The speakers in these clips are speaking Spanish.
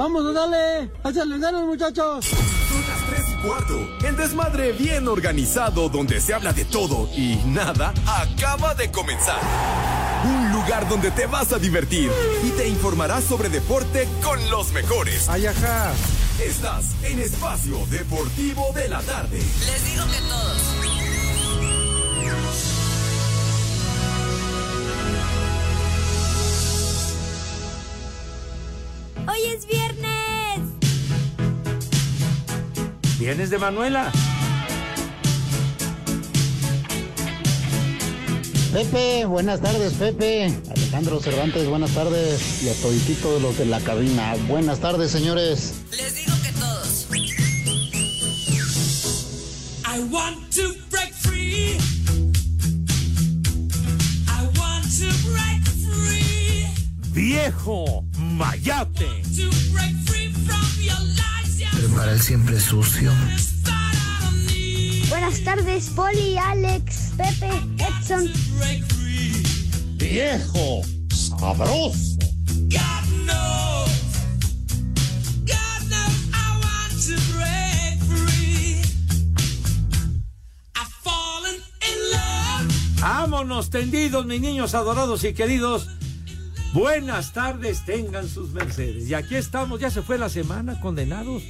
Vamos, dale. Échale ganas, muchachos. Son las 3 y cuarto. El desmadre bien organizado donde se habla de todo y nada acaba de comenzar. Un lugar donde te vas a divertir y te informarás sobre deporte con los mejores. Ay, ajá. Estás en Espacio Deportivo de la Tarde. Les digo que todos. Hoy es viernes. Vienes de Manuela. Pepe, buenas tardes, Pepe. Alejandro Cervantes, buenas tardes. Y a todititos los de la cabina. Buenas tardes, señores. Les digo que todos. I want to break free. I want to break free. Viejo Mayate. To break free from your lies. Yeah. Prepara el siempre sucio. Buenas tardes, Poli, Alex, Pepe, Edson. Break free. ¡Viejo! ¡Sabroso! God knows. God knows I want to break free. I've fallen in love. Vámonos tendidos, mis niños adorados y queridos. Buenas tardes, tengan sus mercedes. Y aquí estamos, ya se fue la semana, condenados.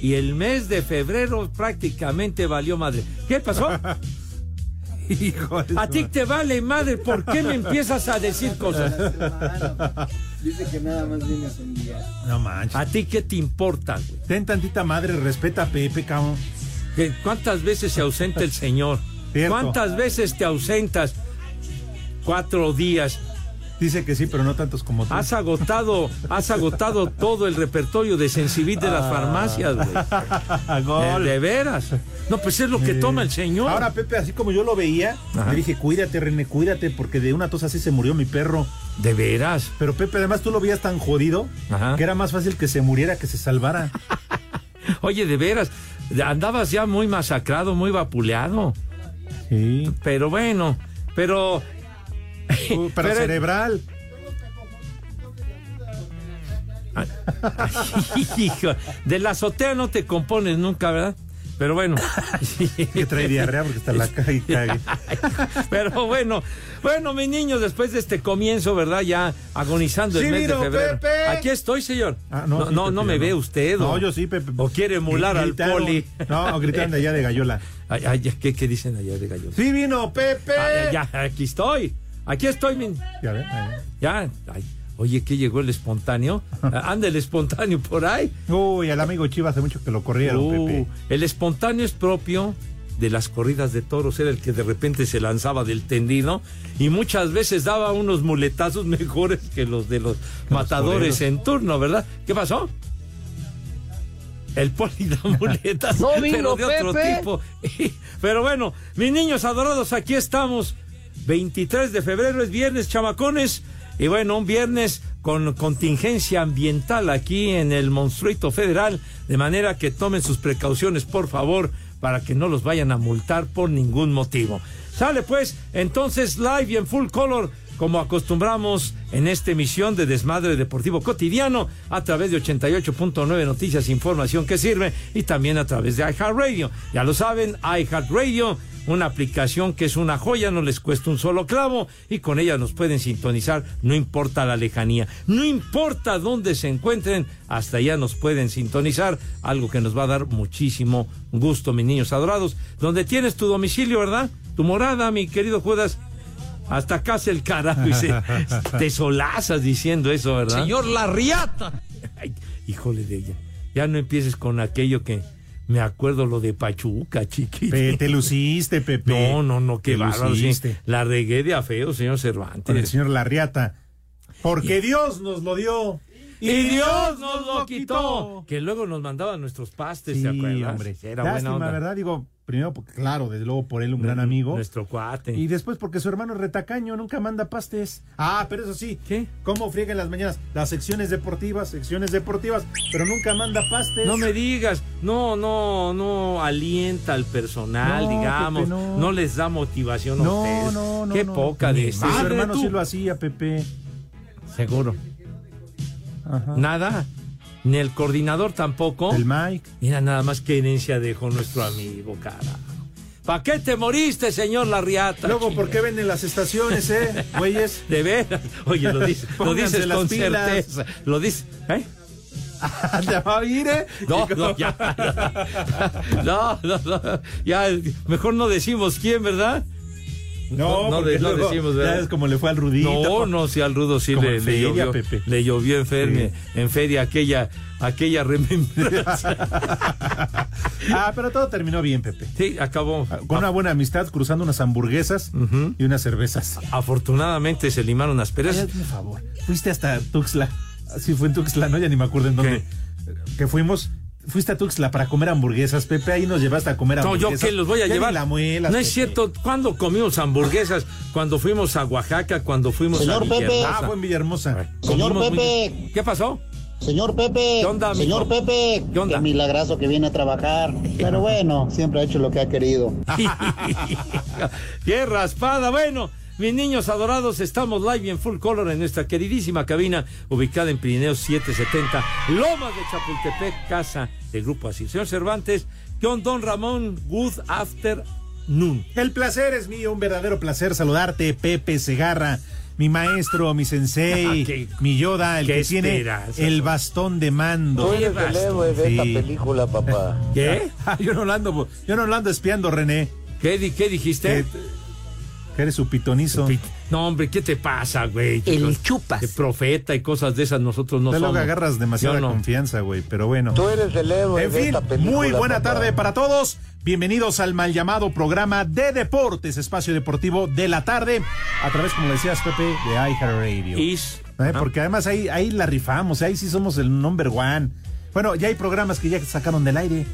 Y el mes de febrero prácticamente valió madre. ¿Qué pasó? Hijo de A ti te vale madre, ¿por qué me empiezas a decir cosas? Dice que nada más vienes un día. No manches. ¿A ti qué te importa, güey? Ten tantita madre, respeta a Pepe, cabrón. ¿Qué- ¿Cuántas veces se ausenta el señor? Cierto. ¿Cuántas veces te ausentas? Cuatro días. Dice que sí, pero no tantos como tú. Has agotado, has agotado todo el repertorio de Sensibit de las farmacias, güey. Ah, De, veras. No, pues es lo que toma el señor. Ahora, Pepe, así como yo lo veía, Ajá. le dije, cuídate, René, cuídate, porque de una tos así se murió mi perro. de veras. Pero Pepe, además tú lo veías tan jodido Ajá. que era más fácil que se muriera que se salvara. Oye, de veras. Andabas ya muy masacrado, muy vapuleado. Sí. Pero bueno, pero. Uh, pero, Pero- cerebral. Hijo, de la azotea no te compones nunca, ¿verdad? Pero bueno. Que trae diarrea porque está la caga y cague. Pero bueno, bueno, mis niños, después de este comienzo, ¿verdad? Ya agonizando el Sí, mes vino, de febrero. Pepe. Aquí estoy, señor. Ah, no, no, sí, no, Pepe, no ya me ve usted. No, o- yo sí, Pepe. O quiere emular al poli. No, gritaron de allá de Gallola. Ay, ay, ¿qué, qué dicen allá de gallo? Sí vino, Pepe. Ah, ya, aquí estoy. Aquí estoy, min. Ya ve, ahí. Ya. ay, oye, ¿qué llegó el espontáneo? Ah, Anda el espontáneo por ahí. Uy, al amigo Chivas hace mucho que lo corrieron, Uh, Pepe. el espontáneo es propio de las corridas de toros, era el que de repente se lanzaba del tendido y muchas veces daba unos muletazos mejores que los de los matadores en turno, ¿verdad? ¿Qué pasó? El poli da muletas, No vino pero de otro Pepe. tipo. pero bueno, mis niños adorados, aquí estamos. 23 de febrero es viernes, chamacones. Y bueno, un viernes con contingencia ambiental aquí en el Monstruito Federal, de manera que tomen sus precauciones, por favor, para que no los vayan a multar por ningún motivo. Sale pues, entonces live y en full color, como acostumbramos en esta emisión de Desmadre Deportivo Cotidiano, a través de 88.9 Noticias, información que sirve, y también a través de iHeartRadio. Ya lo saben, iHeartRadio una aplicación que es una joya, no les cuesta un solo clavo y con ella nos pueden sintonizar, no importa la lejanía, no importa dónde se encuentren, hasta allá nos pueden sintonizar, algo que nos va a dar muchísimo gusto, mis niños adorados. Donde tienes tu domicilio, ¿verdad? Tu morada, mi querido Judas. Hasta acá el carajo y se, te solazas diciendo eso, ¿verdad? Señor Larriata. Ay, híjole de ella. Ya no empieces con aquello que me acuerdo lo de Pachuca, chiquito. Te luciste, Pepe. No, no, no, qué bárbaro. La regué de a feo, señor Cervantes. Con el señor Larriata. Porque Dios nos lo dio. Y Dios nos lo quitó. Que luego nos mandaban nuestros pastes, Sí, ¿te acuerdas? hombre. Era Lástima, buena onda. ¿verdad? Digo, primero, porque, claro, desde luego por él un gran amigo. Nuestro cuate. Y después porque su hermano retacaño, nunca manda pastes. Ah, pero eso sí. ¿Qué? ¿Cómo friega en las mañanas? Las secciones deportivas, secciones deportivas, pero nunca manda pastes. No me digas, no, no, no alienta al personal, No, digamos, Pepe, no. no. les da motivación a No, ustedes. no, no. Qué poca de este. Su hermano sí lo hacía, Pepe. Seguro. Ajá. Nada. Ni el coordinador tampoco. El Mike. Mira nada más qué herencia dejó nuestro amigo, carajo. ¿Para qué te moriste, señor Larriata? Luego, ¿por qué venden las estaciones, eh, güeyes? De veras. Oye, lo, dices, lo dices las con pilas. certeza. Lo dices. ¿Eh? ¿Te va a oír, eh? No, no, ya. No, no, no. Ya, mejor no decimos quién, ¿verdad? No, No, porque de- no luego decimos, ya ¿verdad? es como le fue al Rudito. No, no, si al rudo sí le, feria, llovió. Pepe. Le llovió en feria, en feria aquella, aquella remembranza. Ah, pero todo terminó bien, Pepe. Sí, acabó. Con una buena amistad, cruzando unas hamburguesas y unas cervezas. Afortunadamente se limaron las perezas. hazme favor. Fuiste hasta Tuxtla. Sí, fue en Tuxtla, ¿no? Ya ni me acuerdo en dónde. Que fuimos. Fuiste a Tuxtla para comer hamburguesas, Pepe. Ahí nos llevaste a comer No, hamburguesas. yo qué los voy a Ya llevar. la muelas, no es Pepe. cierto. ¿Cuándo comimos hamburguesas? Cuando fuimos a Oaxaca, cuando fuimos Señor a Pepe. Villahermosa. Ah, fue en Villahermosa. Señor Comimos muy- Pepe. ¿Qué pasó? Señor Pepe, ¿Qué onda, señor Pepe, ¿Qué onda? milagroso que viene a trabajar. Pero bueno, siempre ha hecho lo que ha querido. ¡Qué raspada! Bueno, mis niños adorados, estamos live y en full color en nuestra queridísima cabina ubicada en Pirineos 770, Lomas de Chapultepec, casa del Grupo Así. Señor Cervantes, John Don Ramón, good afternoon. El placer es mío, un verdadero placer saludarte, Pepe Segarra, mi maestro, mi sensei, Ah, qué- mi Yoda, el que tiene el bastón de mando. Oye, basta. Sí. película, papá. ¿Qué? Ah, yo no lo ando, yo no lo ando espiando, René. ¿Qué, qué dijiste? Eres su pitonizo. Pit- No, hombre, ¿qué te pasa, güey? El chupas. De profeta y cosas de esas nosotros no Te somos. luego agarras demasiada no. confianza, güey, pero bueno. eres el héroe En fin, muy buena tarde para todos. Bienvenidos al mal llamado programa de deportes, espacio deportivo de la tarde, a través, como decías, Pepe, de iHeartRadio. Is- ¿Eh? Porque además ahí, ahí la rifamos, ahí sí somos el number one. Bueno, ya hay programas que ya sacaron del aire.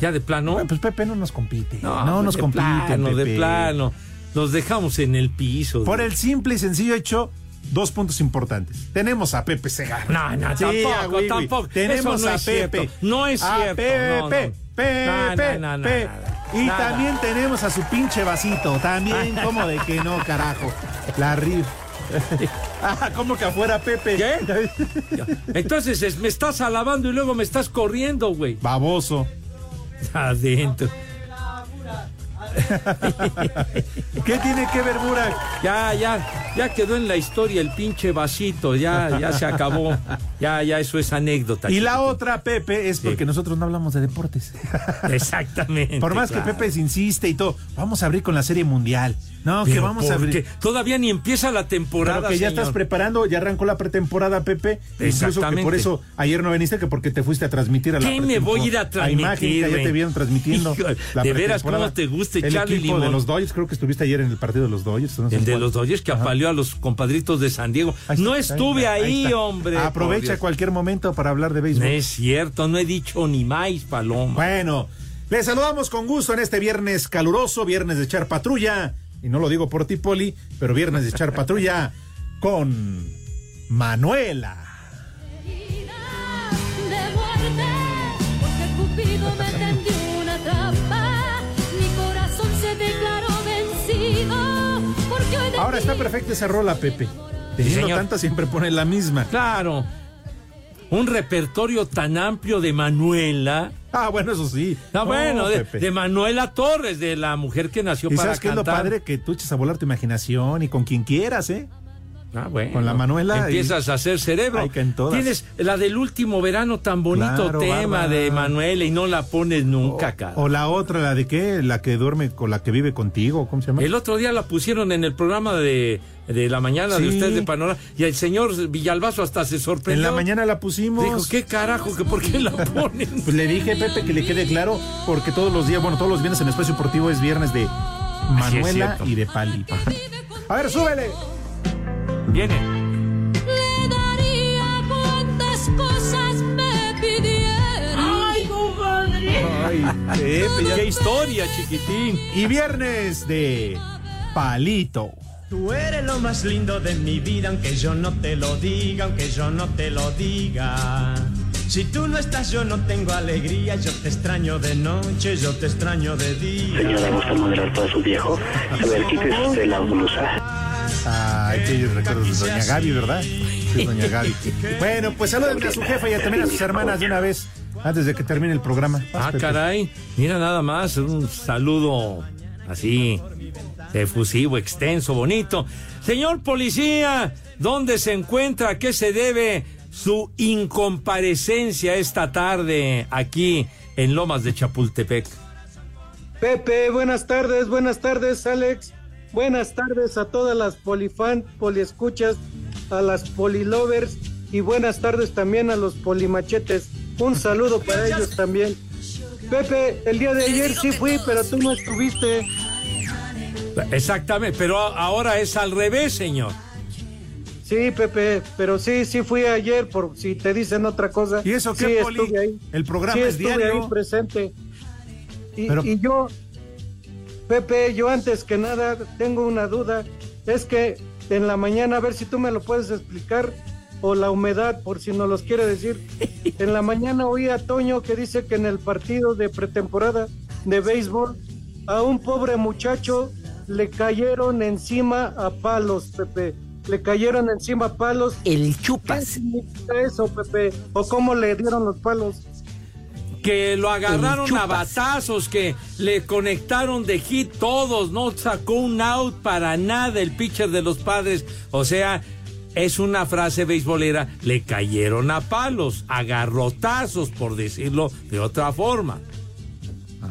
¿Ya de plano? Bueno, Pues Pepe no nos compite. No, pues nos de compite. plano, de plano. Los dejamos en el piso. Por el simple y sencillo hecho, dos puntos importantes. Tenemos a Pepe Segarra. No, no, Sí, tampoco, a Wiwi. tampoco. Tenemos no a Pepe. No es A cierto. Pepe, no, no. Pepe, No, no, Pepe. Y nada. también tenemos a su pinche vasito. También, como de que no, carajo. La RIF. ah, ¿cómo que afuera, Pepe? ¿Qué? Entonces es- me estás alabando y luego me estás corriendo, güey. Baboso. Adentro. ¿Qué tiene que ver, Burak? Ya, ya, ya quedó en la historia el pinche vasito. Ya, ya se acabó. Ya, ya, eso es anécdota. Y la otra, Pepe, es porque nosotros no hablamos de deportes. Exactamente. Por más claro. que Pepe se insiste y todo, vamos a abrir con la Serie Mundial. No, que vamos a ¿por abrir. Todavía ni empieza la temporada. Pero que ya señor. estás preparando, ya arrancó la pretemporada, Pepe. Incluso que Exactamente. por eso ayer no viniste, que porque te fuiste a transmitir a la ¿Qué me voy a ir a transmitir, imagen que ya te vieron transmitiendo. Hijo, la de veras. ¿cómo te gusta El echarle equipo limón? de los Dodgers, creo que estuviste ayer en el partido de los Dodgers. no sé El de cuál. los Dodgers que Ajá. apaleó a los compadritos de San Diego. Está, no estuve ahí, hombre. Aprovecha cualquier momento para hablar de No béisbol. es cierto, no he dicho ni más, Paloma. Bueno, les saludamos con gusto en este viernes caluroso, viernes de echar patrulla. Y no lo digo por ti, Poli, pero viernes de echar patrulla con Manuela. Ahora está perfecta esa rola, Pepe. Teniendo señor. tanta siempre pone la misma. Claro. Un repertorio tan amplio de Manuela. Ah, bueno, eso sí. Ah, No, bueno, de, Manuela Torres, de la mujer que nació Y para sabes qué es lo cantar. padre que tú eches a volar tu imaginación y con quien quieras, ¿eh? Ah, bueno. Con la Manuela y- Empiezas a hacer cerebro. Ay, que en todas. Tienes la del último verano tan bonito Claro, tema Bárbara. de Manuela y no la pones nunca, cara. O la otra, la de qué, la que duerme con la que vive contigo, ¿cómo se llama? El otro día la pusieron en el programa de, de la mañana de ustedes de Panorama y el señor Villalbazo hasta se sorprendió. En la mañana la pusimos. Dijo, ¿qué carajo? que ¿Por qué la ponen? Pues le dije, Pepe, que le quede claro, porque todos los días, bueno, todos los viernes en Espacio Deportivo es viernes de Manuela y de Pali. A ver, súbele. Viene. Le daría cuantas cosas me pidiera. Ay, compadre. Ay, ¡Qué historia, chiquitín! Y viernes de Palito. Tú eres lo más lindo de mi vida, aunque yo no te lo diga, aunque yo no te lo diga. Si tú no estás, yo no tengo alegría, yo te extraño de noche, yo te extraño de día. Señora, ¿gusta moderar para su viejo? A ver, quítese usted la blusa. Ay, qué recuerdos de Doña Gaby, ¿verdad? Sí, doña Gaby. Bueno, pues saluden a su jefa y también a sus hermanas de una vez, antes de que termine el programa. Vas, Ah, Pepe. caray. Mira nada más, un saludo así, efusivo, extenso, bonito. Señor policía, ¿dónde se encuentra? ¿A qué se debe su incomparecencia esta tarde aquí en Lomas de Chapultepec? Pepe, buenas tardes, buenas tardes, Alex. Buenas tardes a todas las polifan, poliescuchas, a las polilovers y buenas tardes también a los polimachetes. Un saludo para ellos también. Pepe, el día de ayer sí fui, pero tú no estuviste. Exactamente, pero ahora es al revés, señor. Sí, Pepe, pero sí, sí fui ayer, por si te dicen otra cosa. ¿Y eso qué, sí, Poli? estuve ahí. El programa sí, es estuve diario. ahí presente. Y, Pero- y yo, Pepe, yo antes que nada tengo una duda. Es que en la mañana, a ver si tú me lo puedes explicar, o la humedad, por si no los quiere decir. En la mañana oí a Toño que dice que en el partido de pretemporada de béisbol, a un pobre muchacho le cayeron encima a palos, Pepe. Le cayeron encima a palos. El ¿Qué chupas. eso, Pepe? ¿O cómo le dieron los palos? que lo agarraron a batazos, que le conectaron de hit todos, no sacó un out para nada el pitcher de los padres. O sea, es una frase beisbolera, le cayeron a palos, a garrotazos, por decirlo de otra forma.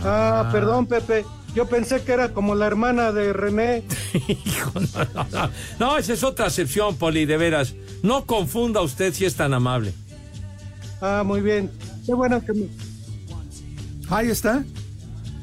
Ah, perdón, Pepe. Yo pensé que era como la hermana de René. Hijo, no, no, no. No, esa es otra acepción, Poli, de veras. No confunda usted si es tan amable. Ah, muy bien. Qué bueno que me... Ahí está.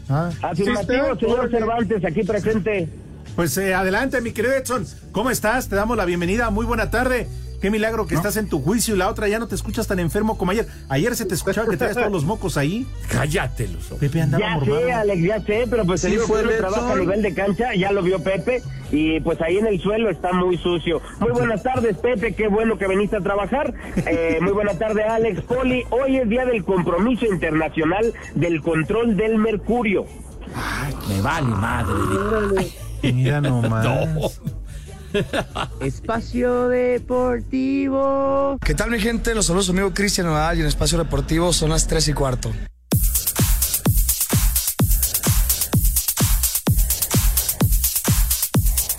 Ah, Afirmativo, señor Cervantes, aquí presente. Pues eh, adelante, mi querido Edson. ¿Cómo estás? Te damos la bienvenida. Muy buena tarde. Qué milagro que estás en tu juicio y la otra ya no te escuchas tan enfermo como ayer. Ayer se te escuchaba que traías todos los mocos ahí. Cállate los ojos. Pepe andaba Ya mormado. sé, Alex, ya sé, pero pues Sí digo fue el trabaja a nivel de cancha, ya lo vio Pepe, y pues ahí en el suelo está muy sucio. Muy buenas tardes, Pepe, qué bueno que viniste a trabajar. Eh, muy buena tarde, Alex Poli. Hoy es día del compromiso internacional del control del mercurio. Me vale madre. Mira nomás. No. Espacio Deportivo. ¿Qué tal mi gente? Los saludos amigo Cristian Nadal y en Espacio Deportivo son las 3 y cuarto.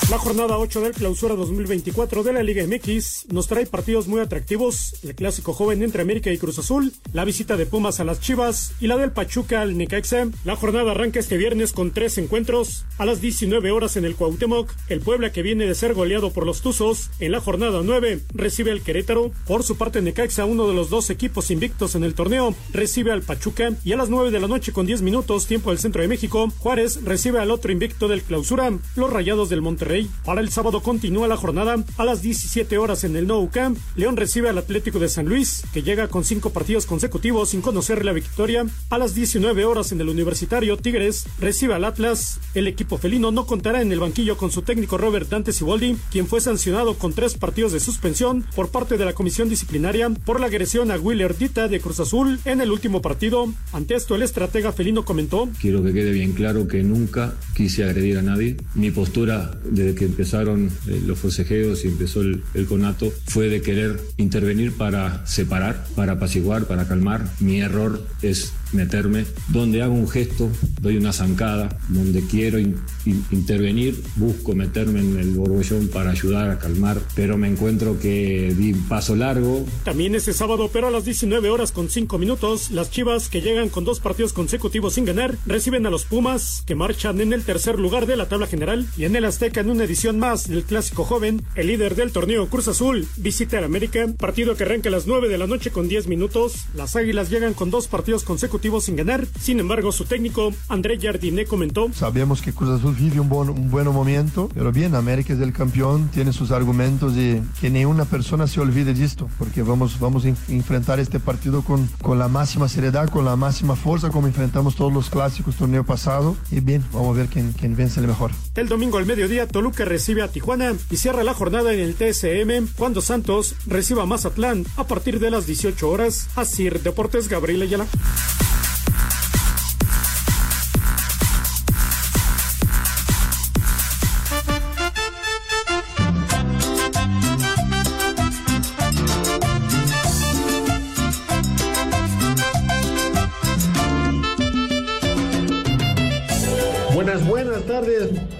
La jornada 8 del clausura 2024 de la Liga MX nos trae partidos muy atractivos, el clásico joven entre América y Cruz Azul, la visita de Pumas a las Chivas y la del Pachuca al Necaxa. La jornada arranca este viernes con tres encuentros. A las 19 horas en el Cuauhtémoc, el Puebla que viene de ser goleado por los Tuzos en la jornada 9 recibe al Querétaro. Por su parte Necaxa, uno de los dos equipos invictos en el torneo, recibe al Pachuca y a las 9 de la noche con 10 minutos tiempo del centro de México, Juárez recibe al otro invicto del clausura, los Rayados del Monterrey. Para el sábado continúa la jornada a las 17 horas en el Nou Camp. León recibe al Atlético de San Luis, que llega con cinco partidos consecutivos sin conocer la victoria. A las 19 horas en el Universitario, Tigres recibe al Atlas. El equipo felino no contará en el banquillo con su técnico Robert Dante Siboldi, quien fue sancionado con tres partidos de suspensión por parte de la comisión disciplinaria por la agresión a Willer Dita de Cruz Azul en el último partido. Ante esto, el estratega felino comentó Quiero que quede bien claro que nunca quise agredir a nadie. Mi postura que empezaron eh, los forcejeos y empezó el, el conato fue de querer intervenir para separar, para apaciguar, para calmar. Mi error es meterme donde hago un gesto, doy una zancada, donde quiero in- in- intervenir, busco meterme en el borbollón para ayudar a calmar, pero me encuentro que di un paso largo, También este sábado, pero a las 19 horas con 5 minutos, las Chivas, que llegan con dos partidos consecutivos sin ganar, reciben a los Pumas, que marchan en el tercer lugar de la tabla general. Y en el Azteca, en una edición más del Clásico Joven, el líder del torneo Cruz Azul visita al América, partido que arranca a las 9 de la noche con 10 minutos. Las Águilas llegan con dos partidos consecutivos sin ganar. Sin embargo, su técnico, André Jardiné, comentó Sabemos que Cruz Azul vive un buen, un buen momento, pero bien, América es el campeón, tiene sus argumentos y que ninguna persona se olvide de esto, porque vamos, vamos a en- enfrentar este partido con, con la máxima seriedad, con la máxima fuerza, como enfrentamos todos los clásicos torneo pasado. Y bien, vamos a ver quién, quién vence el mejor. El domingo al mediodía, Toluca recibe a Tijuana y cierra la jornada en el TSM cuando Santos reciba a Mazatlán a partir de las 18 horas. Así Deportes Gabriel Ayala.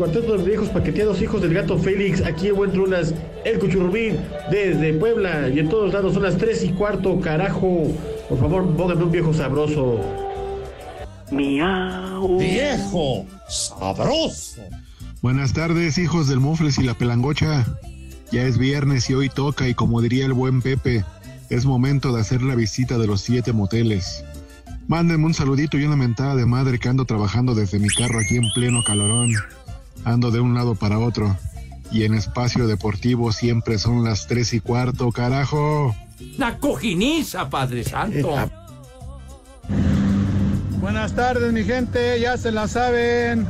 Cuarteto de viejos paqueteados, hijos del gato Félix, aquí en Buen Trunas, el Cuchurrubín, desde Puebla, y en todos lados son las tres y cuarto, carajo. Por favor, pónganme un viejo sabroso. Miau. Viejo sabroso. Buenas tardes, hijos del Mofles y la Pelangocha. Ya es viernes y hoy toca y como diría el buen Pepe, es momento de hacer la visita de los siete moteles. Mándenme un saludito y una mentada de madre que ando trabajando desde mi carro aquí en pleno calorón. Ando de un lado para otro. Y en espacio deportivo siempre son las tres y cuarto, carajo. La cojiniza, Padre Santo. Buenas tardes, mi gente, ya se la saben.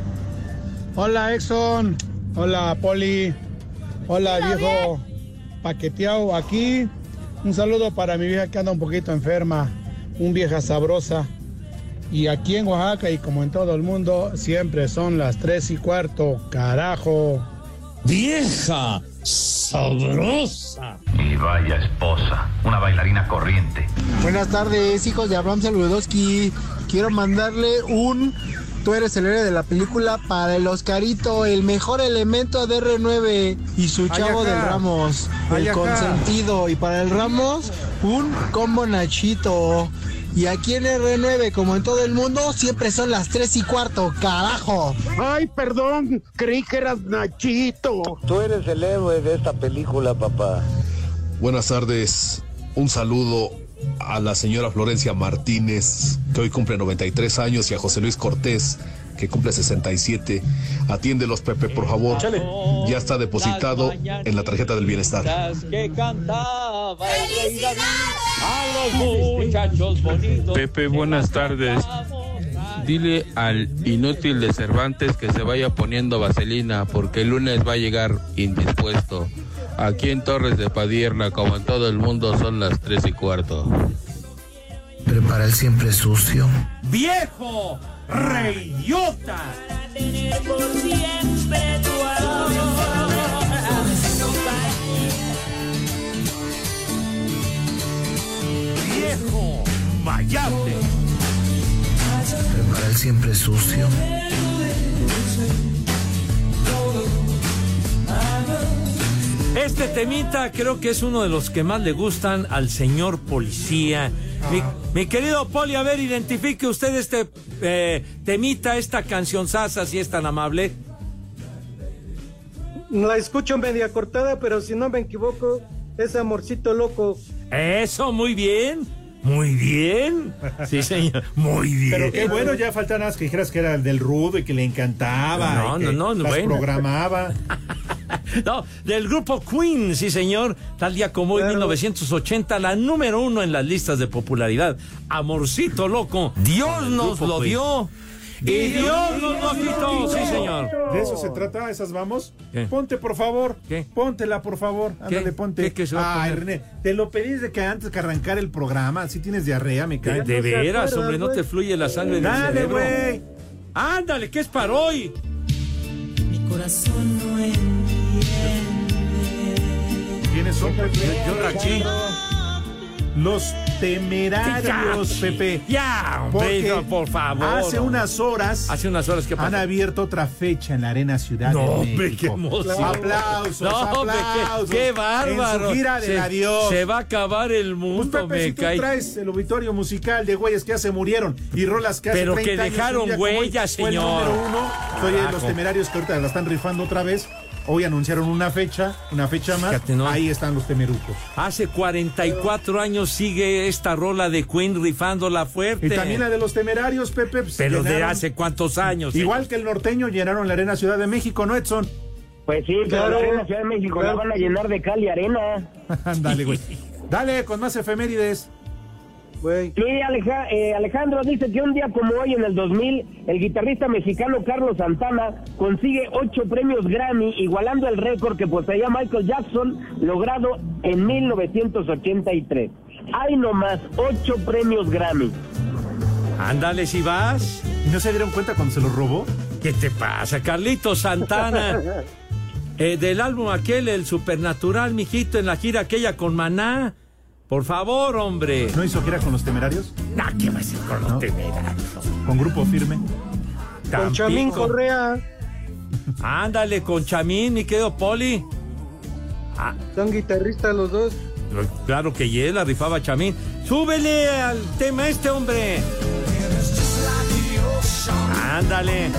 Hola, Exxon. Hola, Poli. Hola, viejo paqueteado aquí. Un saludo para mi vieja que anda un poquito enferma, un vieja sabrosa. Y aquí en Oaxaca y como en todo el mundo, siempre son las tres y cuarto, carajo. Vieja sabrosa. Y vaya esposa, una bailarina corriente. Buenas tardes, hijos de Abraham Saludowski. Quiero mandarle un Tú eres el héroe de la película para el Oscarito, el mejor elemento de R9 y su chavo del Ramos, el consentido. Y para el Ramos, un combo Nachito. Y aquí en R9, como en todo el mundo, siempre son las 3 y cuarto, carajo. Ay, perdón, creí que eras Nachito. Tú eres el héroe de esta película, papá. Buenas tardes. Un saludo a la señora Florencia Martínez, que hoy cumple 93 años, y a José Luis Cortés, que cumple 67. Atiéndelos, Pepe, por favor. Ya está depositado en la tarjeta del bienestar. que cantaba el rey David a los muchachos bonitos. Pepe, buenas tardes. Dile al inútil de Cervantes que se vaya poniendo vaselina porque el lunes va a llegar indispuesto. Aquí en Torres de Padierna, como en todo el mundo, son las tres y cuarto. Prepara el siempre sucio. ¡Viejo! ¡Reyota! por siempre tu ¡Viejo! ¡Mayate! Prepara el siempre sucio. Este temita creo que es uno de los que más le gustan al señor policía. Mi, mi querido Poli, a ver, identifique usted este eh, temita, esta canción sasa, si es tan amable. La escucho media cortada, pero si no me equivoco, es Amorcito Loco. Eso, muy bien. Muy bien. Sí, señor. Muy bien. Pero qué bueno, ya falta nada más que dijeras que era el del rudo y que le encantaba. No, y que no, no, las bueno. programaba. No, del grupo Queen, sí señor. Tal día como hoy, 1980, la número uno en las listas de popularidad. Amorcito loco. Dios nos lo dio. Y Dios nos lo quitó, sí señor. ¿De eso se trata? ¿Esas vamos? ¿Qué? Ponte, por favor. ¿Qué? Póntela, por favor. ¿Qué? Ándale, ponte. ¿Qué- qué se va a Ay, poner? René, te lo pedí desde que antes que arrancar el programa. Si tienes diarrea, me De, cae. de veras, hombre, no te fluye la sangre del Dale, cerebro. güey. Ándale, ¿qué es para hoy? Mi corazón no entiende. ¿Quiénes son, Pepe? Yo aquí. Los temerarios, Ya, Pepe. Ya, Porque por favor. Hace unas horas Hace unas horas que han abierto otra fecha en la Arena Ciudad No, de hombre, México. qué emoción. Aplausos, No, hombre, qué- aplausos. qué, bárbaro. En su gira del se, se va a acabar el Pues mundo, Pepe, me si tú traes el obituario musical de güeyes que ya se murieron y rolas que hace Pero 30 que años, dejaron hoy, huellas, fue el señor. número uno. Soy de los temerarios que ahorita la están rifando otra vez. Hoy anunciaron una fecha, una fecha más. Fíjate, ¿no? Ahí están los temerucos. Hace 44 años sigue esta rola de Queen rifándola fuerte. Y también la de los temerarios, Pepe. pues, Pero de hace cuántos años. Igual que el norteño llenaron la Arena Ciudad de México, ¿no, Edson? Pues sí, pero Claro. la Arena Ciudad de México la van a llenar de cal y arena. Dale, güey. Dale, con más efemérides. Aleja- eh, Alejandro dice que un día como hoy en el 2000, el guitarrista mexicano Carlos Santana consigue ocho premios Grammy, igualando el récord que poseía Michael Jackson, logrado en 1983. Hay nomás ocho premios Grammy. Ándale, si vas. ¿Y no se dieron cuenta cuando se los robó? ¿Qué te pasa, Carlito Santana? Eh, del álbum aquel, el Supernatural, mijito, en la gira aquella con Maná. Por favor, hombre. ¿No hizo gira con los temerarios? Nah, ¿qué va a ser con los No. temerarios? Con grupo firme. Con Chamín. Correa. Ándale, con Chamín, mi querido Poli. Ah, Son guitarristas los dos. claro que ya la rifaba Chamín. Súbele al tema este, hombre. Ándale.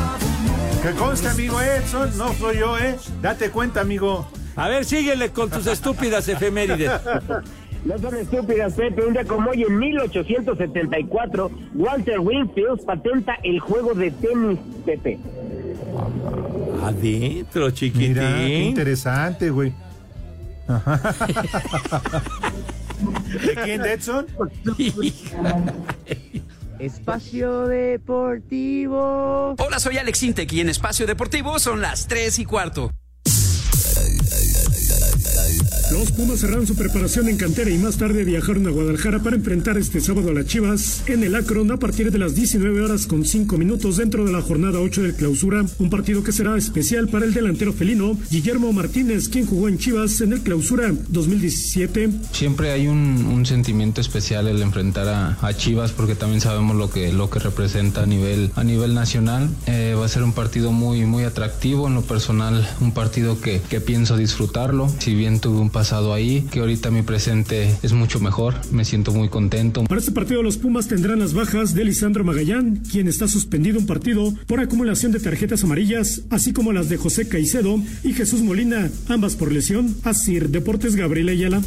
Que conste, amigo Edson, no soy yo, ¿eh? Date cuenta, amigo. A ver, síguele con tus estúpidas efemérides. No son estúpidas, Pepe. Un día como hoy, en 1874, Walter Winfield patenta el juego de tenis, Pepe. Adentro, chiquitín. Mira, qué interesante, güey. ¿De quién, Edson? Espacio Deportivo. Hola, soy Alex Intec y en Espacio Deportivo son las 3 y cuarto. Los Pumas cerraron su preparación en cantera y más tarde viajaron a Guadalajara para enfrentar este sábado a las Chivas en el Akron a partir de las 19 horas con 5 minutos dentro de la jornada 8 del clausura. Un partido que será especial para el delantero felino Guillermo Martínez, quien jugó en Chivas en el clausura 2017. Siempre hay un, sentimiento especial el enfrentar a, Chivas porque también sabemos lo que, lo que representa a nivel, a nivel nacional. Eh, va a ser un partido muy, muy atractivo en lo personal, un partido que, que pienso disfrutarlo. Si bien tuve un que ahorita mi presente es mucho mejor, me siento muy contento. Para este partido los Pumas tendrán las bajas de Lisandro Magallán, quien está suspendido un partido por acumulación de tarjetas amarillas, así como las de José Caicedo y Jesús Molina, ambas por lesión. Asir Deportes Gabriel Ayala.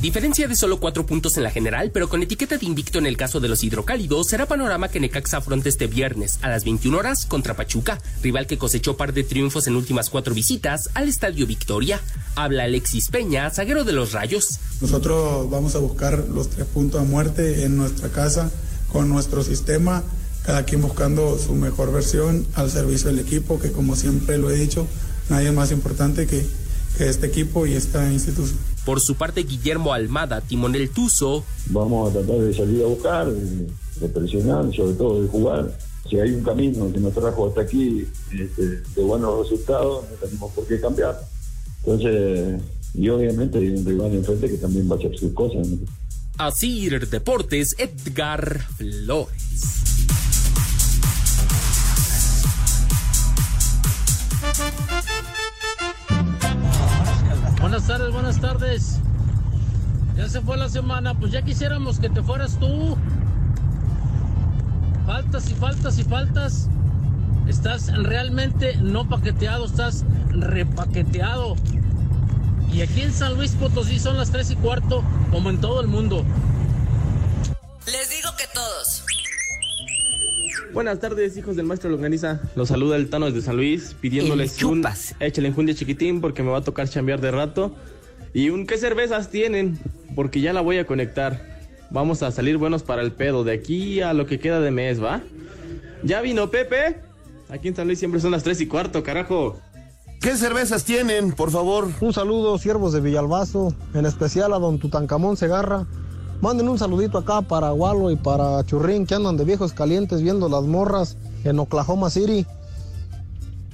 Diferencia de solo cuatro puntos en la general, pero con etiqueta de invicto en el caso de los hidrocálidos, será panorama que Necaxa afronta este viernes a las 21 horas contra Pachuca, rival que cosechó par de triunfos en últimas cuatro visitas al Estadio Victoria. Habla Alexis Peña, zaguero de los Rayos. Nosotros vamos a buscar los tres puntos a muerte en nuestra casa con nuestro sistema, cada quien buscando su mejor versión al servicio del equipo, que como siempre lo he dicho, nadie es más importante que, que este equipo y esta institución. Por su parte, Guillermo Almada, timonel Tuzo, Vamos a tratar de salir a buscar, de, presionar, sobre todo de jugar. Si hay un camino que nos trajo hasta aquí este, de buenos resultados, no tenemos por qué cambiar. Entonces, y obviamente hay un rival enfrente que también va a hacer sus cosas. ¿no? Asir Deportes, Edgar Flores. Tardes, buenas tardes. Ya se fue la semana, pues ya quisiéramos que te fueras tú. Faltas y faltas y faltas. Estás realmente no paqueteado, estás repaqueteado. Y aquí en San Luis Potosí son las 3 y cuarto, como en todo el mundo. Les digo que todos. Buenas tardes, hijos del maestro Longaniza. Los saluda el Tano desde San Luis, pidiéndoles un échale enjundia chiquitín porque me va a tocar chambear de rato. Y un qué cervezas tienen, porque ya la voy a conectar. Vamos a salir buenos para el pedo de aquí a lo que queda de mes, ¿va? ¿Ya vino Pepe? Aquí en San Luis siempre son las 3 y cuarto, carajo. ¿Qué cervezas tienen, por favor? Un saludo, siervos de Villalbazo, en especial a don Tutankamón Segarra. Manden un saludito acá para Gualo y para Churrín, que andan de viejos calientes viendo las morras en Oklahoma City.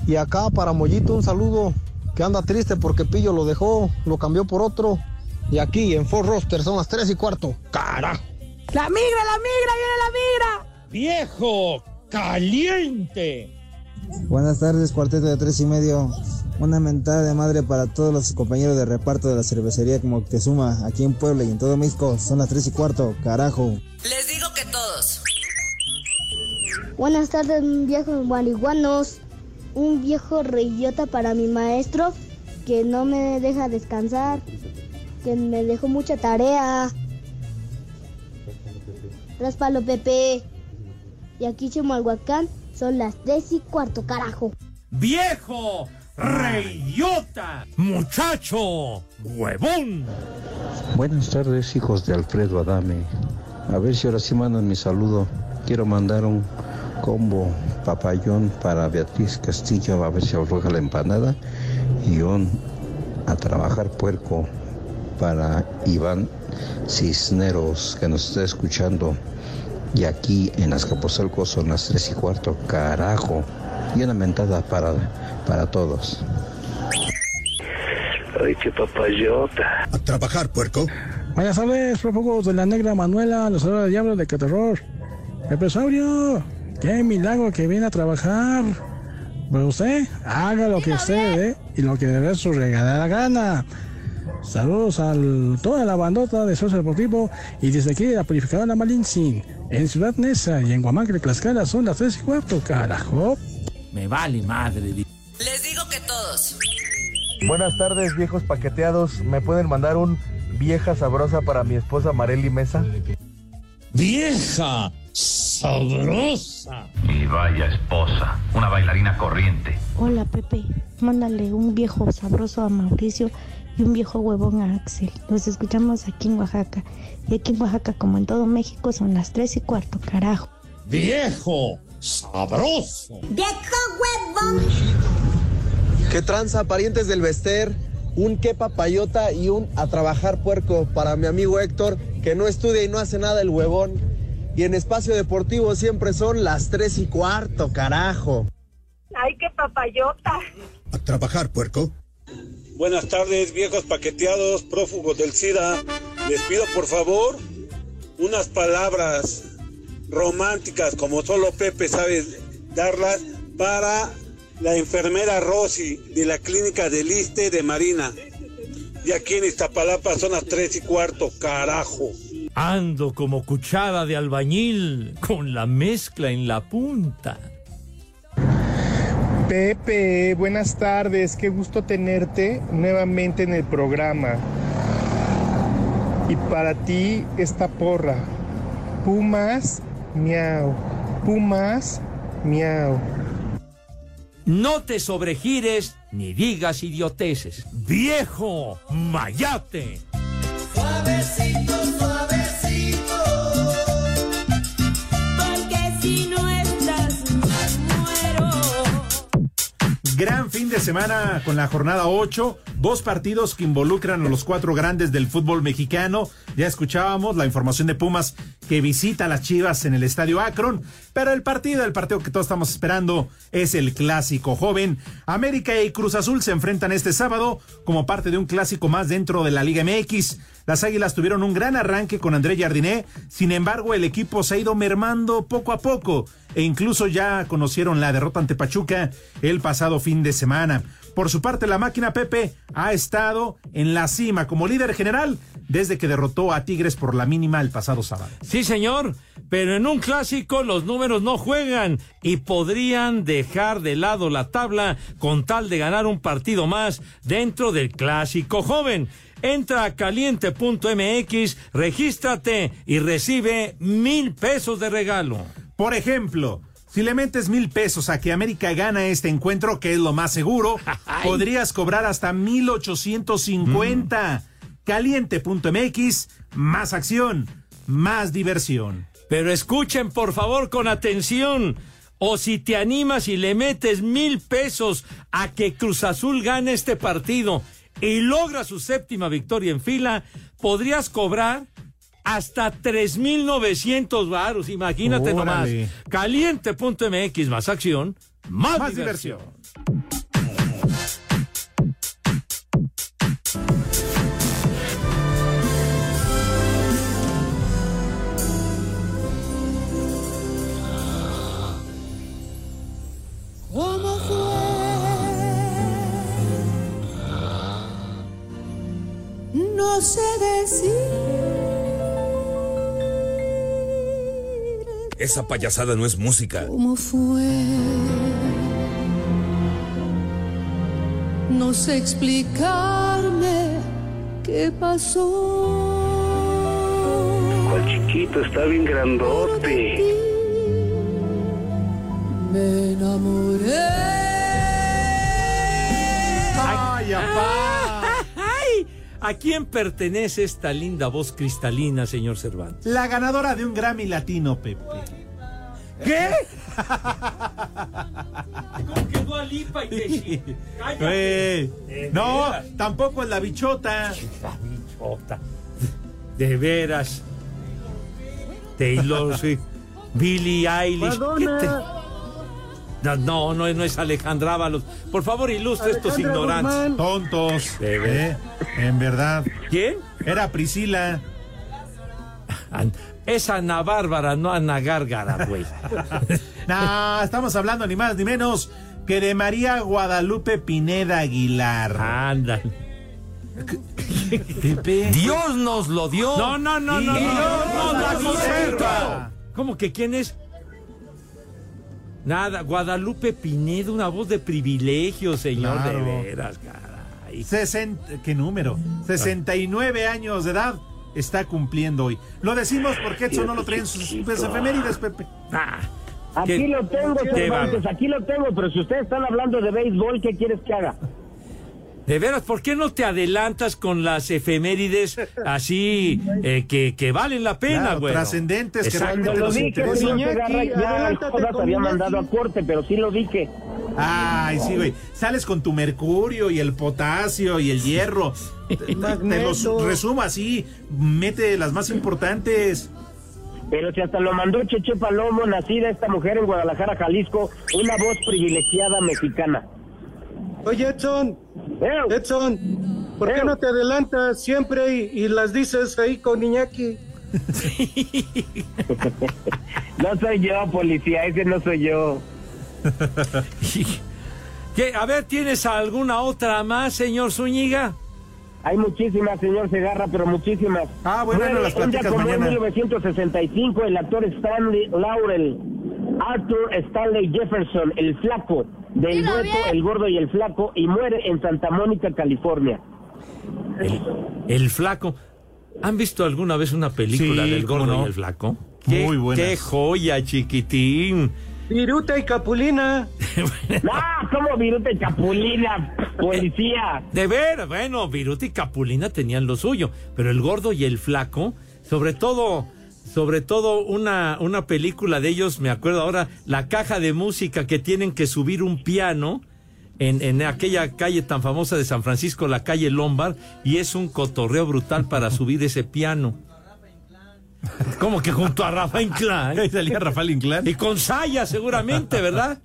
Y acá para Mollito un saludo, que anda triste porque Pillo lo dejó, lo cambió por otro. Y aquí en Fort Roster son las 3 y cuarto. ¡Carajo! ¡La migra, la migra, viene la migra! ¡Viejo caliente! Buenas tardes, cuarteto de tres y medio. Una mentada de madre para todos los compañeros de reparto de la cervecería como Moctezuma, aquí en Puebla y en todo México. Son las tres y cuarto, carajo. Les digo que todos. Buenas tardes, viejos marihuanos. Un viejo reyota para mi maestro que no me deja descansar, que me dejó mucha tarea. Raspalo Pepe. Y aquí Chimalhuacán son las tres y cuarto, carajo. ¡Viejo! ¡Reyota! ¡Muchacho! ¡Huevón! Buenas tardes, hijos de Alfredo Adame. A ver si ahora sí mandan mi saludo. Quiero mandar un combo papayón para Beatriz Castillo, a ver si afloja la empanada. Y un a trabajar puerco para Iván Cisneros, que nos está escuchando. Y aquí en Azcapotzalco son las tres y cuarto, carajo. Y una mentada para, para todos. Ay, qué papayota. A trabajar, puerco. Buenas tardes, prófugos de la negra Manuela, los el diablo de que terror. Qué milagro que viene a trabajar. Pues usted haga lo que usted ve y lo que de su regala la gana. Saludos a toda la bandota de Socio Deportivo y desde aquí la purificadora Malintzin, en Ciudad Neza y en Guamanque, Tlaxcala son las 3 y cuarto, carajo. Me vale madre. Les digo que todos. Buenas tardes, viejos paqueteados. ¿Me pueden mandar un vieja sabrosa para mi esposa Marely Mesa? ¡Vieja sabrosa! Y vaya esposa, una bailarina corriente. Hola Pepe, mándale un viejo sabroso a Mauricio y un viejo huevón a Axel. Los escuchamos aquí en Oaxaca. Y aquí en Oaxaca, como en todo México, son las 3 y cuarto, carajo. ¡Viejo sabroso! ¡Viejo huevón! ¿Qué tranza, parientes del Bester? Un que papayota y un a trabajar puerco para mi amigo Héctor, que no estudia y no hace nada el huevón. Y en espacio deportivo siempre son las 3 y cuarto, carajo. ¡Ay, qué papayota! A trabajar, puerco. Buenas tardes, viejos paqueteados, prófugos del SIDA. Les pido por favor unas palabras románticas, como solo Pepe sabe darlas, para la enfermera Rosy de la clínica del Liste de Marina. Y aquí en Iztapalapa son las tres y cuarto, carajo. Ando como cuchara de albañil con la mezcla en la punta. Pepe, buenas tardes, qué gusto tenerte nuevamente en el programa. Y para ti esta porra, Pumas, miau, Pumas, miau. No te sobregires ni digas idioteces. ¡Viejo mayate! Suavecito, suavecito. Gran fin de semana con la jornada 8, dos partidos que involucran a los cuatro grandes del fútbol mexicano. Ya escuchábamos la información de Pumas que visita a las Chivas en el Estadio Akron, pero el partido, el partido que todos estamos esperando es el clásico joven. América y Cruz Azul se enfrentan este sábado como parte de un clásico más dentro de la Liga MX. Las Águilas tuvieron un gran arranque con André Jardiné, sin embargo el equipo se ha ido mermando poco a poco e incluso ya conocieron la derrota ante Pachuca el pasado fin de semana. Por su parte, la máquina Pepe ha estado en la cima como líder general desde que derrotó a Tigres por la mínima el pasado sábado. Sí, señor, pero en un clásico los números no juegan y podrían dejar de lado la tabla con tal de ganar un partido más dentro del clásico joven. Entra a caliente.mx, regístrate y recibe mil pesos de regalo. Por ejemplo, si le metes mil pesos a que América gana este encuentro, que es lo más seguro, podrías cobrar hasta mil ochocientos cincuenta. Caliente.mx, más acción, más diversión. Pero escuchen por favor con atención. O si te animas y le metes mil pesos a que Cruz Azul gane este partido y logra su séptima victoria en fila, podrías cobrar hasta 3,900 varos. Imagínate Órale. nomás. Caliente.mx, más acción, más, Más diversión. ¿Cómo fue? No sé decir. Esa payasada no es música. ¿Cómo fue? No sé explicarme qué pasó. ¿Cuál chiquito? Está bien grandote. Me enamoré. ¡Ay, apá! ¡Ay! ¿A quién pertenece esta linda voz cristalina, señor Cervantes? La ganadora de un Grammy Latino, Pepe. ¿Qué? ¿Cómo que Dua Lipa y te Eh, no, tampoco es la bichota. La bichota. De veras. Taylor Swift. Billie Eilish. ¿Qué te- No, no, no, es- no es Alejandra Ábalos. Por favor, ilustre estos ignorantes. Guzmán. Tontos. De veras. Eh, en verdad. ¿Quién? Era Priscila. Es Ana Bárbara, no Ana Gárgara, güey. No, estamos hablando ni más ni menos que de María Guadalupe Pineda Aguilar. Anda. Pepe. Dios nos lo dio. No, no, no, no, Dios no, nos no, la no, conserva. ¿Cómo que quién es? Nada, Guadalupe Pinedo, una voz de privilegio, señor, Claro. de veras, caray. Sesenta- ¿Qué número? 69 años de edad está cumpliendo hoy. Lo decimos porque Edson no lo trae en sus pues, efemérides, Pepe. Aquí ¿Qué- lo tengo, Cervantes, aquí lo tengo, pero si ustedes están hablando de béisbol, ¿qué quieres que haga? De veras, ¿por qué no te adelantas con las efemérides así eh, que, que valen la pena, Claro, güey? trascendentes que Cuando lo dije, ya el Jodas había mandado a corte, pero sí lo dije. Ay, sí, güey. Sales con tu mercurio y el potasio y el hierro. Te- los resumo así. Mete las más importantes. Pero si hasta lo mandó Cheche Palomo, nacida esta mujer en Guadalajara, Jalisco, una voz privilegiada mexicana. Oye, Edson. Edson, ¿por qué no te adelantas siempre y, y las dices ahí con Iñaki? No soy yo, policía, ese no soy yo. ¿Qué? A ver, ¿tienes alguna otra más, señor Zúñiga? Hay muchísimas, señor Segarra, pero muchísimas. Ah, bueno, Muere no las un día platicas como mañana. En 1965, el actor Stanley Laurel, Arthur Stanley Jefferson, el flaco, del dueto El Gordo y el Flaco, y muere en Santa Mónica, California. El flaco. ¿Han visto alguna vez una película Sí, del gordo no. y el flaco? Muy Qué- buenas. Qué joya, chiquitín. Viruta y Capulina. ¡Ah! ¿Cómo Viruta y Capulina, policía? De ver, bueno, Viruta y Capulina tenían lo suyo, pero el gordo y el flaco, sobre todo, sobre todo una, una película de ellos, me acuerdo ahora, la caja de música que tienen que subir un piano en, en aquella calle tan famosa de San Francisco, la calle Lombard, y es un cotorreo brutal para subir ese piano. Como que junto a Rafa Inclán. Ahí salía Rafael Inclán. Y con Saya, seguramente, ¿verdad?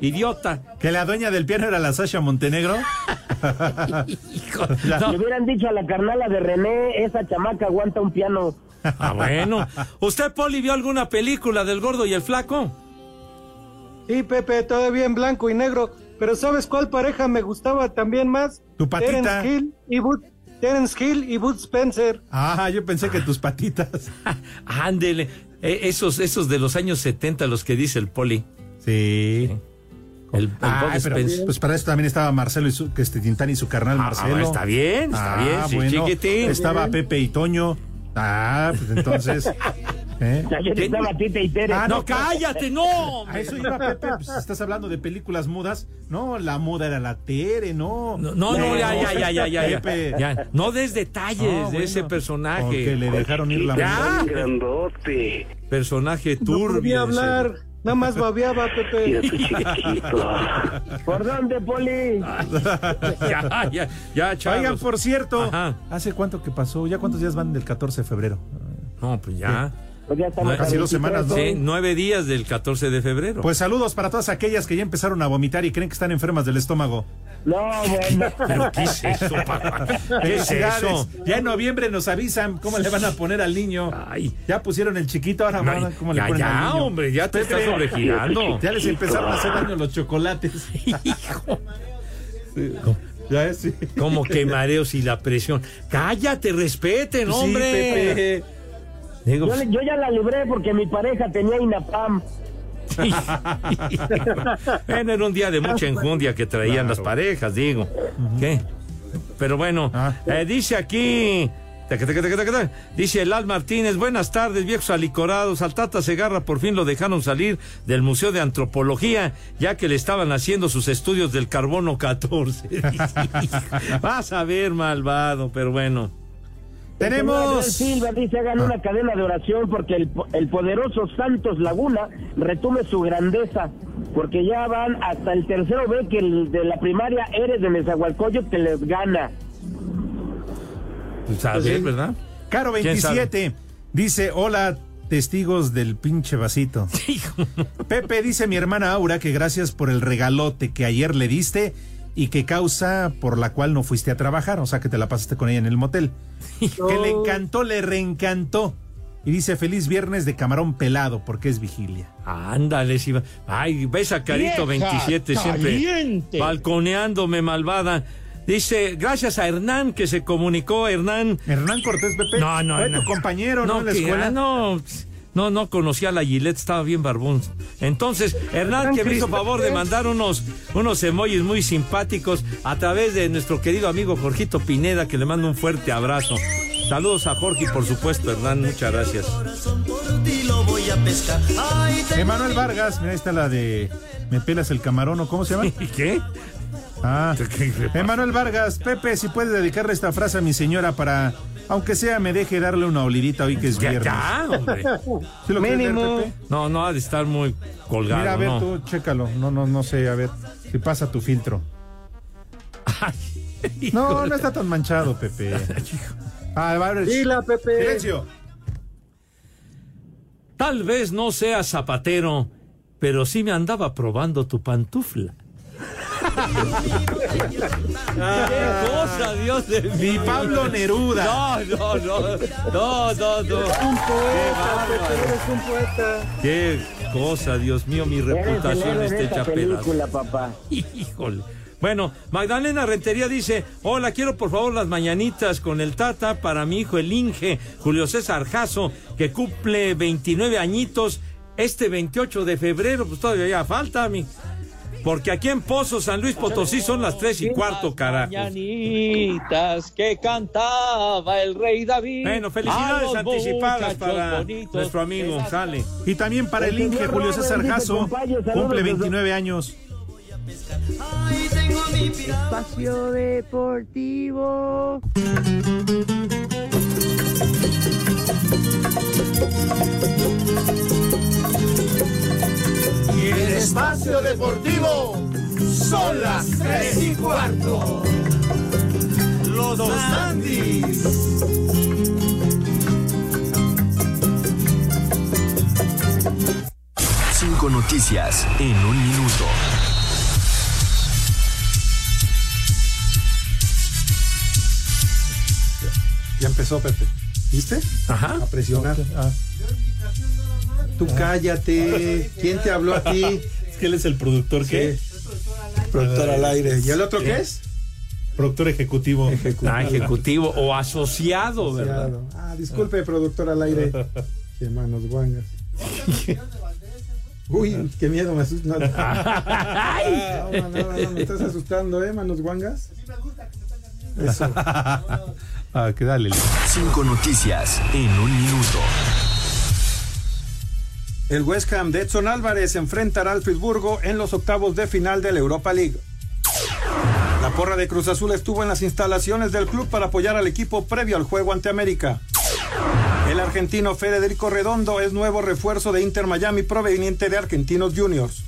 Idiota. Que la dueña del piano era la Sasha Montenegro. Le hubieran dicho a la carnala de René, esa chamaca aguanta un piano. Ah, bueno. ¿Usted, Poli, vio alguna película del gordo y el flaco? Sí, Pepe, todavía en blanco y negro. Pero ¿sabes cuál pareja me gustaba también más? Tu patita. Terence Hill y Bud, Terence Hill y Bud Spencer. Ah, yo pensé que tus patitas. Ándele. Eh, esos, esos de los años 70, los que dice el Poli. Sí. El, el Ah, Bud pero, Spencer. pues para eso también estaba Marcelo y su, que este Tintán y su carnal Marcelo. ah, está bien, está bien, sí, chiquitín. Estaba Pepe y Toño. Ah, pues entonces. ¿eh? Ayer estaba Tita y Tere. Ah, no, cállate, no. A eso iba Pepe, pues estás hablando de películas mudas. No, la muda era la Tere, no. No, no, ya, ya, ya, ya, ya, ya. Pepe. Ya, No des detalles de bueno. ese personaje. Porque le dejaron ir la Ya. muda. Grandote. Personaje No turbio. podía ese. Nada más babeaba, Pepe. ¿Por dónde, Poli? ya, ya, ya, chavos. Oigan, por cierto, Ajá. ¿hace cuánto que pasó? ¿Ya cuántos días van del 14 de febrero? No, pues ya. Pues ya estamos Casi dos semanas, ¿no? Sí, nueve días del 14 de febrero. Pues saludos para todas aquellas que ya empezaron a vomitar y creen que están enfermas del estómago. No, bueno. ¿Pero qué es eso, papá? ¿Qué es eso? Ya en noviembre nos avisan cómo le van a poner al niño. Ay. Ya pusieron el chiquito, ahora No, van a ver cómo le ya, ponen ya, al niño. hombre, ya te estás sobregirando. Ya les empezaron a hacer daño los chocolates. Hijo. Ya es, sí. Como que mareos y la presión. Cállate, respeten, Sí, hombre. Pepe. Digo, Yo, yo ya la libré porque mi pareja tenía INAPAM. bueno, era un día de mucha enjundia que traían las parejas, digo. ¿Qué? Pero bueno, Ah. eh, dice aquí. Dice Elal Martínez, buenas tardes, viejos alicorados. Al Tata Segarra por fin lo dejaron salir del Museo de Antropología, ya que le estaban haciendo sus estudios del carbono 14. Vas a ver, malvado, pero bueno. Tenemos. Silva dice: hagan Ah. una cadena de oración porque el, po- el poderoso Santos Laguna retume su grandeza. Porque ya van hasta el tercero B que el de la primaria Eres de Nezahualcóyotl que les gana. Pues a ver, ¿verdad? Caro ¿Quién sabe? 27 dice, hola testigos del pinche vasito. Pepe dice mi hermana Aura que gracias por el regalote que ayer le diste y que causa por la cual no fuiste a trabajar, o sea que te la pasaste con ella en el motel. Que le encantó, le reencantó y dice feliz viernes de camarón pelado porque es vigilia. Ándale, sí. va. Ay, ves a Carito Vieja 27 siempre caliente. balconeándome, malvada. Dice, gracias a Hernán que se comunicó, Hernán. Hernán Cortés, Pepe. No, no, Fue tu compañero, ¿no? En la que- escuela. ah, no, no, no conocía a la Gillette, estaba bien barbón. Entonces, Hernán, que me hizo favor de mandar unos, unos emojis muy simpáticos a través de nuestro querido amigo Jorgito Pineda, que le mando un fuerte abrazo. Saludos a Jorge y por supuesto, Hernán, muchas gracias. Emanuel Vargas, mira, ahí está la de Me pelas el camarón, ¿o cómo se llama? ¿Qué? Ah, Emanuel Vargas, Pepe, si puedes dedicarle esta frase a mi señora para, aunque sea, me deje darle una olidita hoy que es viernes. ya, hombre. ¿Sí lo Mínimo. Pepe? No, no, ha de estar muy colgado. Mira, a ver, ¿no? tú, chécalo. No, no, no sé, a ver, si pasa tu filtro. No, no está tan manchado, Pepe. Ah, va a ver. Dila, Pepe. Silencio. Tal vez no sea zapatero, pero sí me andaba probando tu pantufla. ¡Qué cosa, Dios de mí! Ni Pablo Neruda. No, no, no. No, no, no. Un Qué poeta, eres un poeta. Qué cosa, Dios mío, mi reputación está de hecha película, papá. Híjole. Bueno, Magdalena Rentería dice, hola, quiero por favor las mañanitas con el Tata para mi hijo el Inge, Julio César Jasso, que cumple 29 añitos este 28 de febrero, pues todavía ya falta, mi. Porque aquí en Pozo, San Luis Potosí, son las tres y cuarto, carajo. Mañanitas que cantaba el rey David. Bueno, felicidades anticipadas para bonitos nuestro amigo, sale. Y también para el Inge Julio César Jasso, cumple 29 años. Espacio Deportivo. Espacio deportivo son las tres y cuarto. Los dos Andis. Cinco noticias en un minuto. Ya empezó, Pepe. ¿Viste? Ajá. A presionar. Ah. Tú cállate. ¿Quién te habló a ti? Es que él es el productor que. Productor al aire. ¿Y el otro qué ¿Qué? es? Productor ejecutivo. Ah, ejecutivo o asociado, ¿verdad? Asociado. Ah, disculpe, productor al aire. Qué manos guangas. Uy, qué miedo me asusta. No, no. No, no, no, me estás asustando, ¿eh, manos guangas? Eso. ah, que dale. Cinco noticias en un minuto. El West Ham de Edson Álvarez enfrentará al Friburgo en los octavos de final de la Europa League. La porra de Cruz Azul estuvo en las instalaciones del club para apoyar al equipo previo al juego ante América. El argentino Federico Redondo es nuevo refuerzo de Inter Miami proveniente de Argentinos Juniors.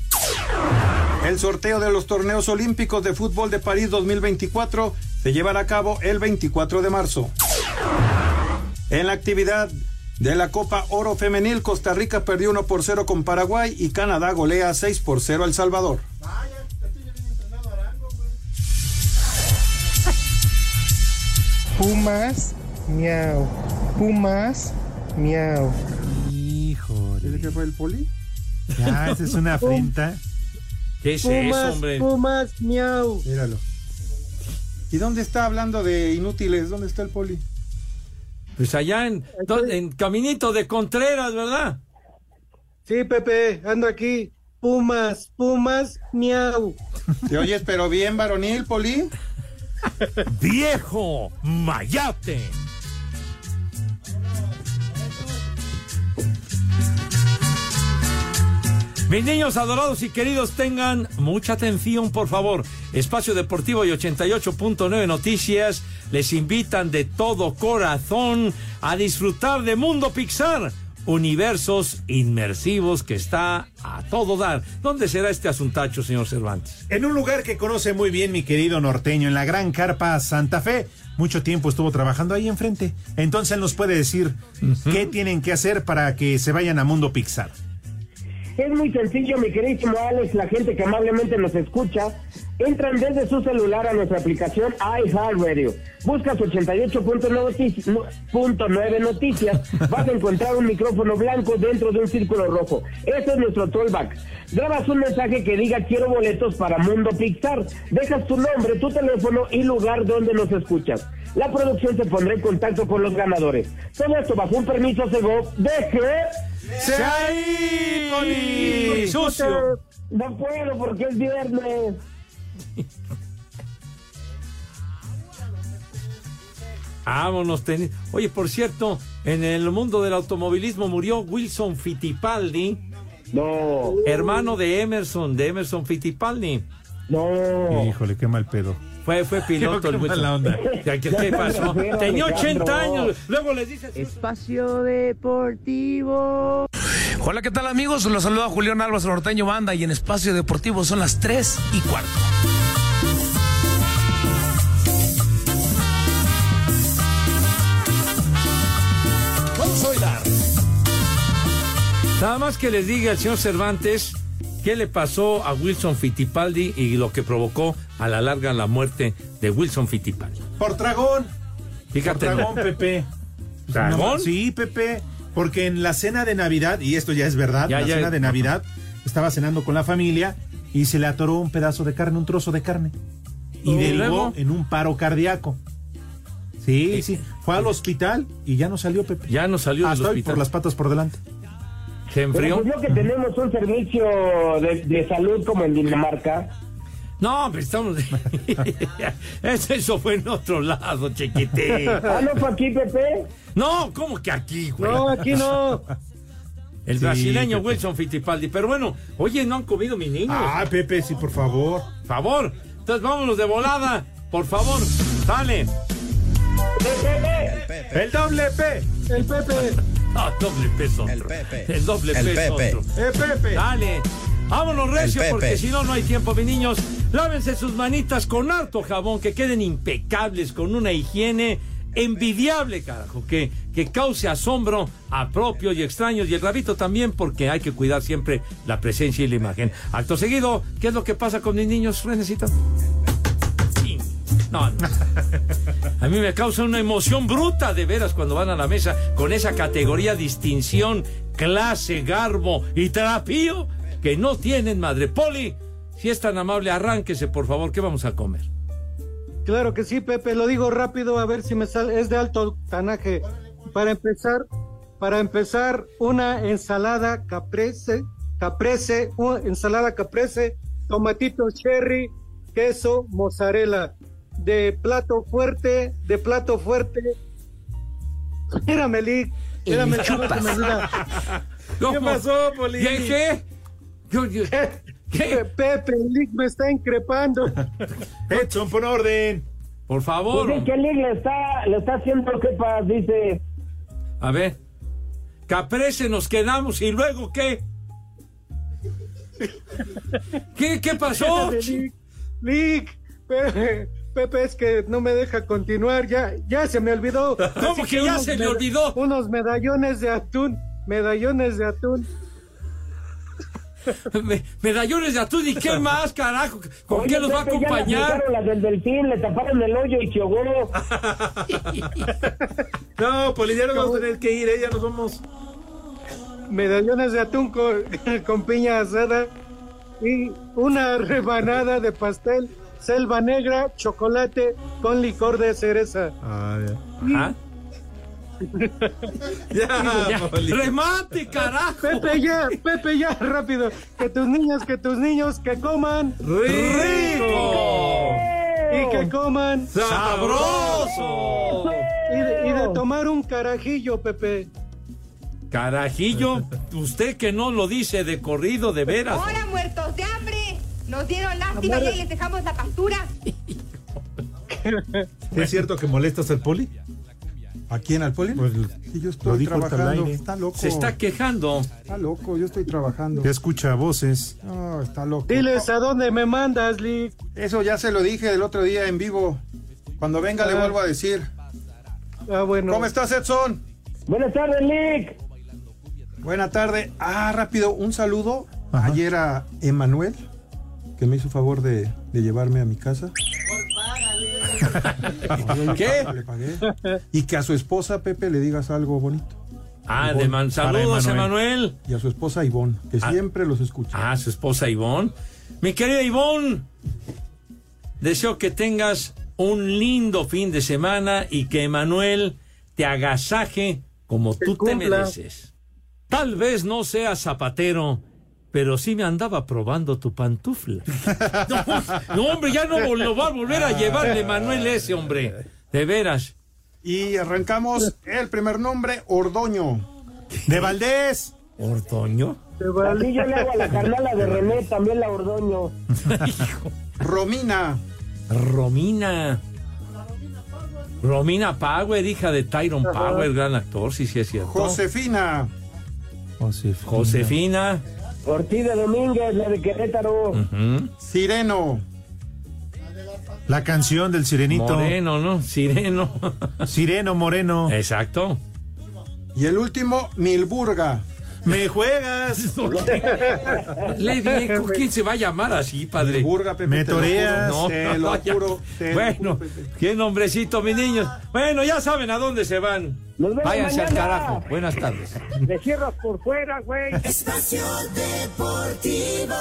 El sorteo de los torneos olímpicos de fútbol de París 2024 se llevará a cabo el 24 de marzo. En la actividad de la Copa Oro Femenil, Costa Rica perdió 1 por 0 con Paraguay y Canadá golea 6 por 0 a El Salvador. Pumas, miau. Pumas, miau. Híjole. ¿Ese que fue el poli? Ya, esa es una afrenta. ¿Qué es Pumas, eso, hombre? Pumas, miau. Míralo. ¿Y dónde está hablando de inútiles? ¿Dónde está el poli? Pues allá en, en Caminito de Contreras, ¿verdad? Sí, Pepe, ando aquí. Pumas, Pumas, miau. ¿Te oyes pero bien varonil, poli? ¡Viejo Mayate! Mis niños adorados y queridos, tengan mucha atención, por favor. Espacio Deportivo y 88.9 Noticias les invitan de todo corazón a disfrutar de Mundo Pixar, universos inmersivos que está a todo dar. ¿Dónde será este asuntacho, señor Cervantes? En un lugar que conoce muy bien mi querido norteño, en la Gran Carpa Santa Fe. Mucho tiempo estuvo trabajando ahí enfrente. Entonces él nos puede decir qué tienen que hacer para que se vayan a Mundo Pixar. Es muy sencillo, mi queridísimo Alex, la gente que amablemente nos escucha. Entran desde su celular a nuestra aplicación iHeartRadio. Buscas 88.9 noticias. Vas a encontrar un micrófono blanco dentro de un círculo rojo. Ese es nuestro tollback. Grabas un mensaje que diga quiero boletos para Mundo Pixar. Dejas tu nombre, tu teléfono y lugar donde nos escuchas. La producción se pondrá en contacto con los ganadores. Todo esto bajo un permiso Segov de que... ¡Se ahí, Poli! ¡Sucio! No puedo porque es viernes. Vámonos, teni- Oye, por cierto, en el mundo del automovilismo murió Wilson Fittipaldi. No. Hermano de Emerson, de Emerson Fittipaldi. No. Híjole, qué mal pedo. Fue, fue piloto el Wilson. mala onda. ¿Qué, qué- qué pasó? Tenía 80 años. Luego les dices. Espacio Deportivo. Hola, ¿qué tal amigos? Los saluda Julián Álvarez Norteño Banda y en Espacio Deportivo son las 3 y cuarto. Nada más que les diga al señor Cervantes qué le pasó a Wilson Fittipaldi y lo que provocó a la larga la muerte de Wilson Fittipaldi. Por dragón. Fíjate. Por dragón, Pepe. ¿Dragón? Sí, Pepe. Porque en la cena de Navidad, y esto ya es verdad, Ya, la ya. cena de Navidad, estaba cenando con la familia y se le atoró un pedazo de carne, un trozo de carne. Y ¿Y derivó luego? en un paro cardíaco. Sí, sí. Fue al hospital y ya no salió, Pepe. Ya no salió del Hasta hoy hospital. por las patas por delante. Se Pero pues yo que tenemos un servicio de, de salud como en Dinamarca. No, pero estamos. Eso- Eso fue en otro lado, chiquitín. Ah, ¿no fue aquí, Pepe? No, ¿cómo que aquí, güey? No, aquí no. El Sí, brasileño Pepe. Wilson Fittipaldi. Pero bueno, oye, no han comido mis niños. Ah, Pepe, sí, por favor. Favor. Entonces vámonos de volada. Por favor, sale. El doble P. El Pepe. No, doble peso. otro. El Pepe. El doble El peso. Pepe. otro. Eh, Pepe. Dale. Vámonos recio El porque si no, no hay tiempo, mis niños. Lávense sus manitas con harto jabón, que queden impecables, con una higiene envidiable, carajo, que, que cause asombro a propios y extraños y el rabito también porque hay que cuidar siempre la presencia y la imagen. Acto seguido, ¿qué es lo que pasa con mis niños, Renecita? Sí. No, no. A mí me causa una emoción bruta de veras cuando van a la mesa con esa categoría, distinción, clase, garbo y trapío que no tienen madre. Poli, si es tan amable, arránquese, por favor, ¿qué vamos a comer? Claro que sí, Pepe, lo digo rápido a ver si me sale. Es de alto tanaje. Para empezar, para empezar, una ensalada caprese, caprese, una ensalada caprese, tomatito cherry, queso, mozzarella. De plato fuerte, de plato fuerte. Espérame, Lick. Espérame. ¿Qué pasó, Poli? ¿Qué? ¿Qué? Yo- yo- ¿Qué? Pepe, Lick me está increpando. Edson, pon orden. Por Pues favor. sí, que Lick le está, le está haciendo que pasa, dice. A ver. Caprese, nos quedamos y luego qué? ¿Qué, qué pasó? Lick. Lick, Pepe, Pepe, es que no me deja continuar. Ya, ya se me olvidó. ¿Cómo Así que ya se meda- olvidó? Unos medallones de atún. Medallones de atún. Me- medallones de atún y qué más, carajo. ¿Con Oye, qué los va a ya acompañar? las del delfín, le taparon el hoyo y ahogó. No, Poli, ya nos vamos a tener que ir, ¿eh? Ya nos vamos. Medallones de atún con, con piña asada. Y una rebanada de pastel. Selva negra, chocolate con licor de cereza. Ah, ya. Ajá. Ya, Ya, remate, carajo. Pepe, ya, Pepe, ya, rápido. Que tus niños, que tus niños, que coman. ¡Rico! Y que coman. ¡Sabroso! Y de, y de tomar un carajillo, Pepe. Carajillo, usted que no lo dice de corrido, de veras. Ahora muertos de hambre. Nos dieron lástima y ahí les dejamos la pastura. ¿Es cierto que molestas al Poli? ¿A quién, al poli? Pues Sí, yo lo estoy trabajando. aire. Está loco. Se está quejando. Está loco, yo estoy trabajando. Ya escucha voces. No, está loco. Diles a dónde me mandas, Lick. Eso ya se lo dije el otro día en vivo. Cuando venga le Ah. vuelvo a decir. Ah, bueno. ¿Cómo estás, Edson? Buenas tardes, Lick. Buena tarde. Ah, rápido, un saludo Ajá. ayer a Emanuel, que me hizo favor de, de llevarme a mi casa. ¿Qué? Le pagué. Y que a su esposa, Pepe, le digas algo bonito. Ah, Ivonne. de man, saludos, Emanuel. Y a su esposa Ivonne, que Ah. siempre los escucha. Ah, su esposa Ivonne. Mi querida Ivonne, deseo que tengas un lindo fin de semana y que Emanuel te agasaje como tú te mereces. Tal vez no seas zapatero, pero sí me andaba probando tu pantufla. No, no, hombre, ya no lo va a volver a llevar de Manuel ese, hombre. De veras. Y arrancamos el primer nombre, Ordoño. De Valdés. ¿Ordoño? Así yo le hago a la carnala de René, también la ordoño. Romina. Romina. Romina Power, hija de Tyron Power, gran actor, sí, sí es cierto. Josefina. Josefina. Ortiz de Domínguez, la de Querétaro. Sireno. La canción del sirenito. Moreno, ¿no? Sireno. Sireno Moreno. Exacto. Y el último, Milburga. Me juegas. Le dije, ¿quién se va a llamar así, padre? Pepe. Me te lo toreas. juro, No, Te lo juro. te Bueno, qué nombrecito, mis niños. Bueno, ya saben a dónde se van. Váyanse al carajo. Buenas tardes. Me cierras por fuera, güey. Espacio Deportivo.